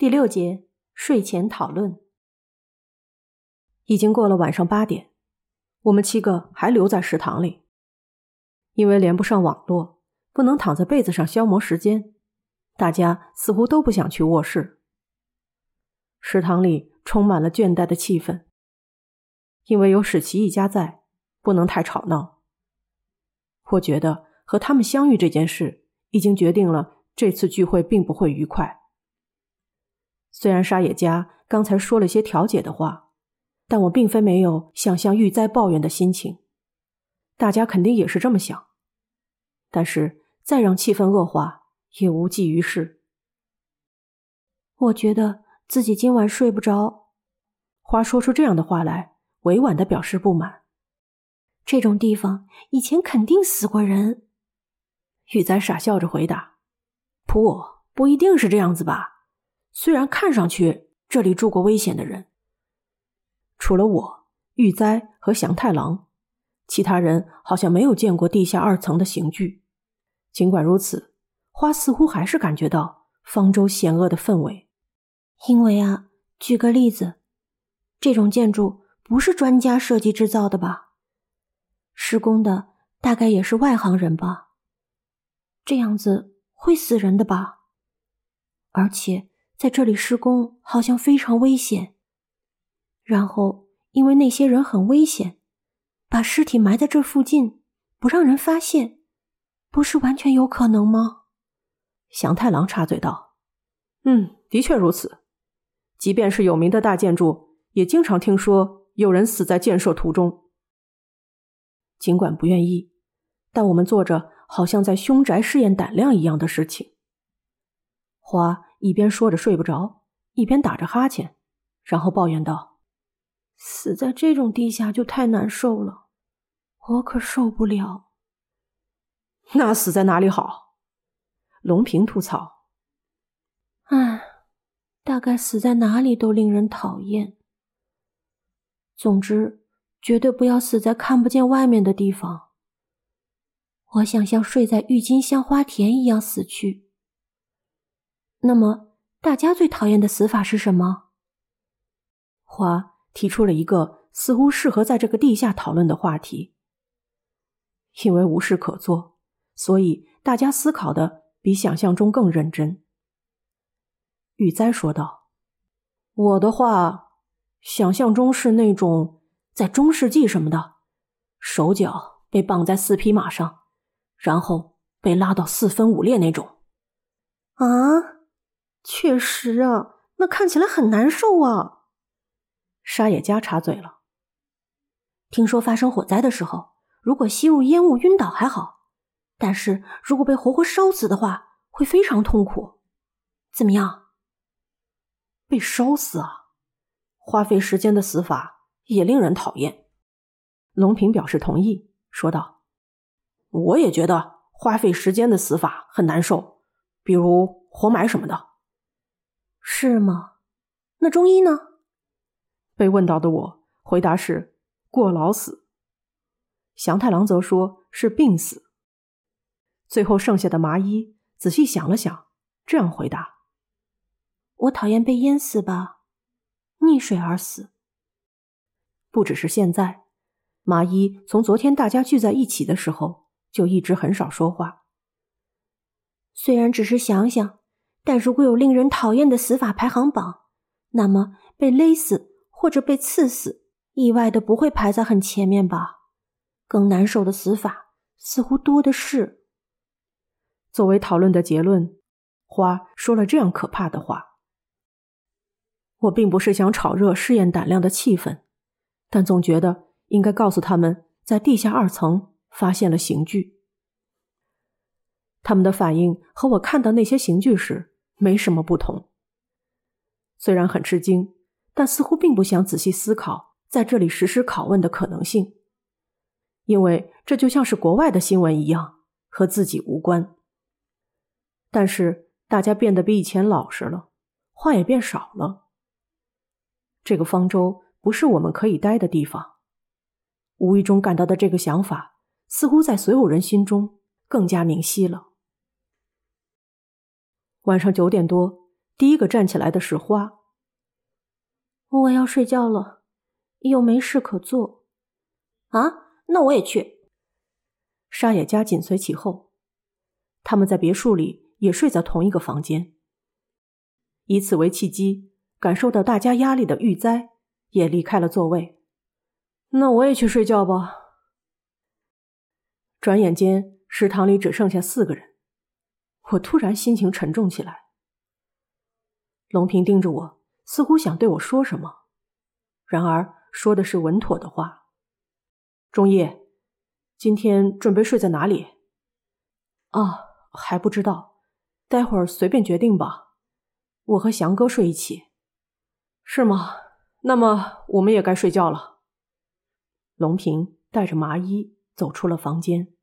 第六节睡前讨论。已经过了晚上八点，我们七个还留在食堂里，因为连不上网络，不能躺在被子上消磨时间，大家似乎都不想去卧室。食堂里充满了倦怠的气氛，因为有史奇一家在，不能太吵闹。我觉得和他们相遇这件事，已经决定了这次聚会并不会愉快。虽然沙野家刚才说了些调解的话，但我并非没有想向玉哉抱怨的心情。大家肯定也是这么想，但是再让气氛恶化也无济于事。我觉得自己今晚睡不着。花说出这样的话来，委婉的表示不满。这种地方以前肯定死过人。玉哉傻笑着回答：“不，不一定是这样子吧。”虽然看上去这里住过危险的人，除了我、玉哉和祥太郎，其他人好像没有见过地下二层的刑具。尽管如此，花似乎还是感觉到方舟险恶的氛围。因为啊，举个例子，这种建筑不是专家设计制造的吧？施工的大概也是外行人吧？这样子会死人的吧？而且。在这里施工好像非常危险，然后因为那些人很危险，把尸体埋在这附近，不让人发现，不是完全有可能吗？祥太郎插嘴道：“嗯，的确如此。即便是有名的大建筑，也经常听说有人死在建设途中。尽管不愿意，但我们做着好像在凶宅试验胆量一样的事情。”花。一边说着睡不着，一边打着哈欠，然后抱怨道：“死在这种地下就太难受了，我可受不了。”那死在哪里好？龙平吐槽：“唉，大概死在哪里都令人讨厌。总之，绝对不要死在看不见外面的地方。我想像睡在郁金香花田一样死去。”那么，大家最讨厌的死法是什么？花提出了一个似乎适合在这个地下讨论的话题。因为无事可做，所以大家思考的比想象中更认真。玉哉说道：“我的话，想象中是那种在中世纪什么的，手脚被绑在四匹马上，然后被拉到四分五裂那种。”啊。确实啊，那看起来很难受啊。沙野家插嘴了。听说发生火灾的时候，如果吸入烟雾晕倒还好，但是如果被活活烧死的话，会非常痛苦。怎么样？被烧死啊？花费时间的死法也令人讨厌。龙平表示同意，说道：“我也觉得花费时间的死法很难受，比如活埋什么的。”是吗？那中医呢？被问到的我回答是过劳死。祥太郎则说是病死。最后剩下的麻衣仔细想了想，这样回答：“我讨厌被淹死吧，溺水而死。不只是现在，麻衣从昨天大家聚在一起的时候就一直很少说话。虽然只是想想。”但如果有令人讨厌的死法排行榜，那么被勒死或者被刺死，意外的不会排在很前面吧？更难受的死法似乎多的是。作为讨论的结论，花说了这样可怕的话。我并不是想炒热试验胆量的气氛，但总觉得应该告诉他们，在地下二层发现了刑具。他们的反应和我看到那些刑具时没什么不同。虽然很吃惊，但似乎并不想仔细思考在这里实施拷问的可能性，因为这就像是国外的新闻一样，和自己无关。但是大家变得比以前老实了，话也变少了。这个方舟不是我们可以待的地方。无意中感到的这个想法，似乎在所有人心中更加明晰了。晚上九点多，第一个站起来的是花。我要睡觉了，又没事可做。啊，那我也去。沙野家紧随其后，他们在别墅里也睡在同一个房间。以此为契机，感受到大家压力的玉哉也离开了座位。那我也去睡觉吧。转眼间，食堂里只剩下四个人，我突然心情沉重起来。龙平盯着我，似乎想对我说什么，然而说的是稳妥的话。钟夜，今天准备睡在哪里？啊，还不知道，待会儿随便决定吧。我和翔哥睡一起，是吗？那么我们也该睡觉了。龙平带着麻衣。走出了房间，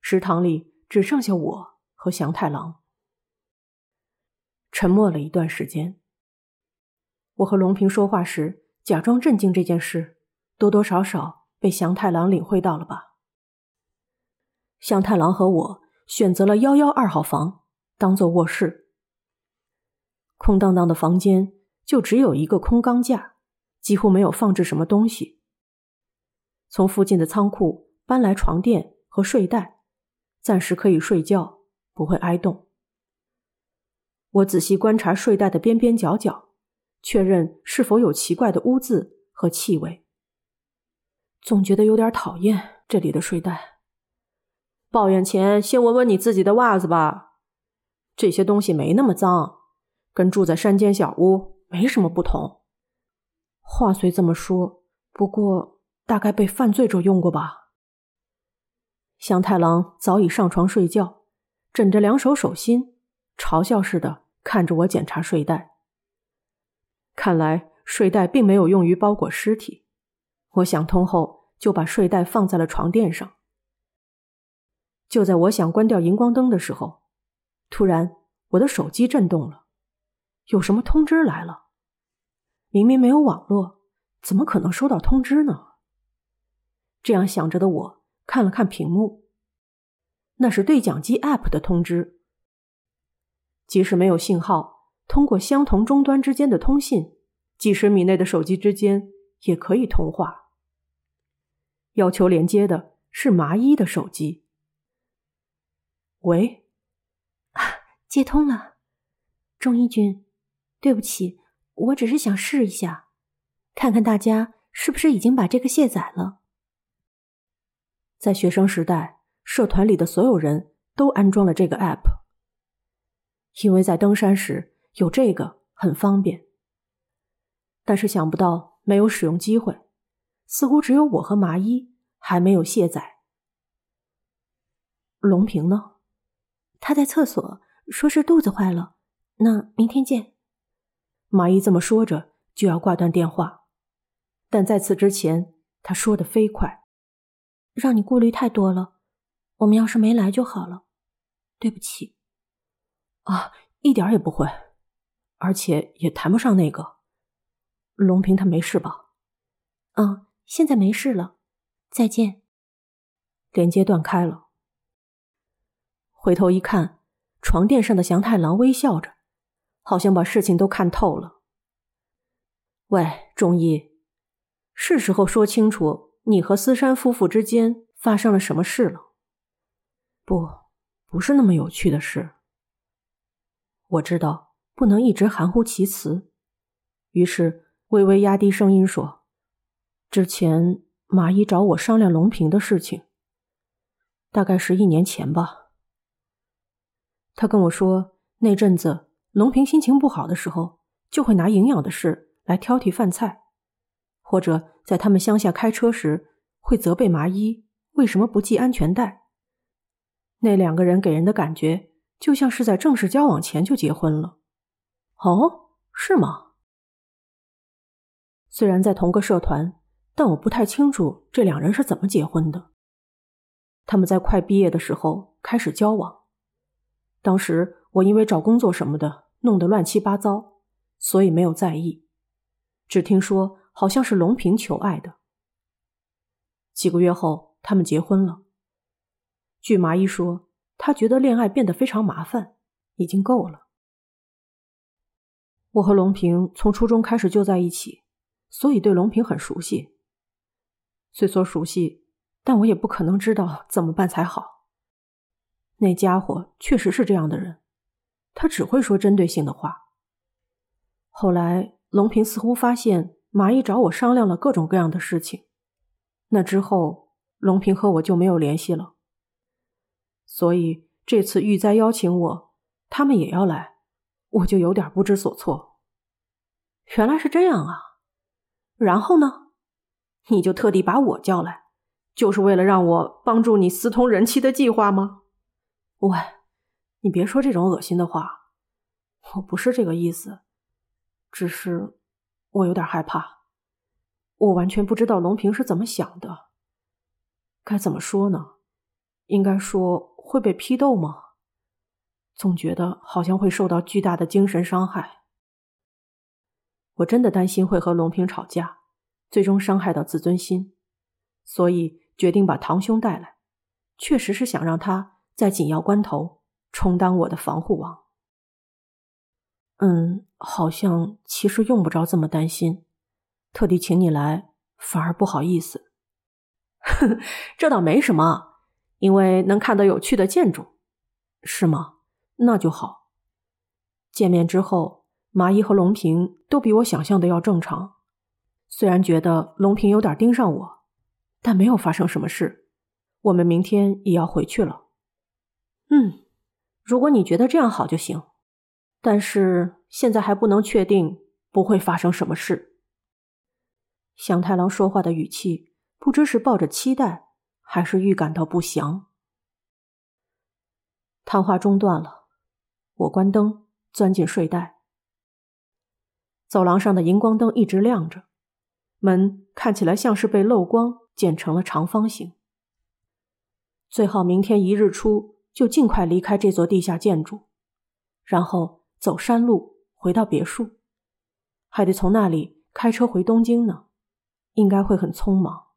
食堂里只剩下我和祥太郎。沉默了一段时间，我和龙平说话时假装震惊，这件事多多少少被祥太郎领会到了吧？祥太郎和我选择了幺幺二号房当做卧室，空荡荡的房间就只有一个空钢架，几乎没有放置什么东西。从附近的仓库。搬来床垫和睡袋，暂时可以睡觉，不会挨冻。我仔细观察睡袋的边边角角，确认是否有奇怪的污渍和气味。总觉得有点讨厌这里的睡袋。抱怨前，先闻闻你自己的袜子吧。这些东西没那么脏，跟住在山间小屋没什么不同。话虽这么说，不过大概被犯罪者用过吧。香太郎早已上床睡觉，枕着两手手心，嘲笑似的看着我检查睡袋。看来睡袋并没有用于包裹尸体。我想通后，就把睡袋放在了床垫上。就在我想关掉荧光灯的时候，突然我的手机震动了，有什么通知来了？明明没有网络，怎么可能收到通知呢？这样想着的我。看了看屏幕，那是对讲机 App 的通知。即使没有信号，通过相同终端之间的通信，几十米内的手机之间也可以通话。要求连接的是麻衣的手机。喂，接通了，钟一军，对不起，我只是想试一下，看看大家是不是已经把这个卸载了。在学生时代，社团里的所有人都安装了这个 app，因为在登山时有这个很方便。但是想不到没有使用机会，似乎只有我和麻衣还没有卸载。龙平呢？他在厕所，说是肚子坏了。那明天见。麻衣这么说着就要挂断电话，但在此之前，他说的飞快。让你顾虑太多了，我们要是没来就好了，对不起。啊，一点也不会，而且也谈不上那个。龙平他没事吧？嗯，现在没事了。再见。连接断开了。回头一看，床垫上的祥太郎微笑着，好像把事情都看透了。喂，中医，是时候说清楚。你和思山夫妇之间发生了什么事了？不，不是那么有趣的事。我知道不能一直含糊其辞，于是微微压低声音说：“之前马姨找我商量龙平的事情，大概是一年前吧。他跟我说，那阵子龙平心情不好的时候，就会拿营养的事来挑剔饭菜。”或者在他们乡下开车时，会责备麻衣为什么不系安全带。那两个人给人的感觉就像是在正式交往前就结婚了。哦，是吗？虽然在同个社团，但我不太清楚这两人是怎么结婚的。他们在快毕业的时候开始交往，当时我因为找工作什么的弄得乱七八糟，所以没有在意，只听说。好像是龙平求爱的。几个月后，他们结婚了。据麻衣说，他觉得恋爱变得非常麻烦，已经够了。我和龙平从初中开始就在一起，所以对龙平很熟悉。虽说熟悉，但我也不可能知道怎么办才好。那家伙确实是这样的人，他只会说针对性的话。后来，龙平似乎发现麻衣找我商量了各种各样的事情，那之后，龙平和我就没有联系了。所以这次玉哉邀请我，他们也要来。我就有点不知所措。原来是这样啊！然后呢？你就特地把我叫来，就是为了让我帮助你私通人妻的计划吗？喂，你别说这种恶心的话，我不是这个意思，只是我有点害怕。我完全不知道龙平是怎么想的。该怎么说呢？应该说会被批斗吗？总觉得好像会受到巨大的精神伤害，我真的担心会和龙平吵架，最终伤害到自尊心，所以决定把堂兄带来，确实是想让他在紧要关头充当我的防护网。嗯，好像其实用不着这么担心，特地请你来反而不好意思。这倒没什么，因为能看到有趣的建筑，是吗？那就好。见面之后，麻衣和龙平都比我想象的要正常。虽然觉得龙平有点盯上我，但没有发生什么事。我们明天也要回去了。嗯，如果你觉得这样好就行，但是现在还不能确定不会发生什么事。祥太郎说话的语气，不知是抱着期待，还是预感到不祥。谈话中断了。我关灯，钻进睡袋。走廊上的荧光灯一直亮着，门看起来像是被漏光剪成了长方形。最好明天一日出就尽快离开这座地下建筑，然后走山路回到别墅，还得从那里开车回东京呢，应该会很匆忙。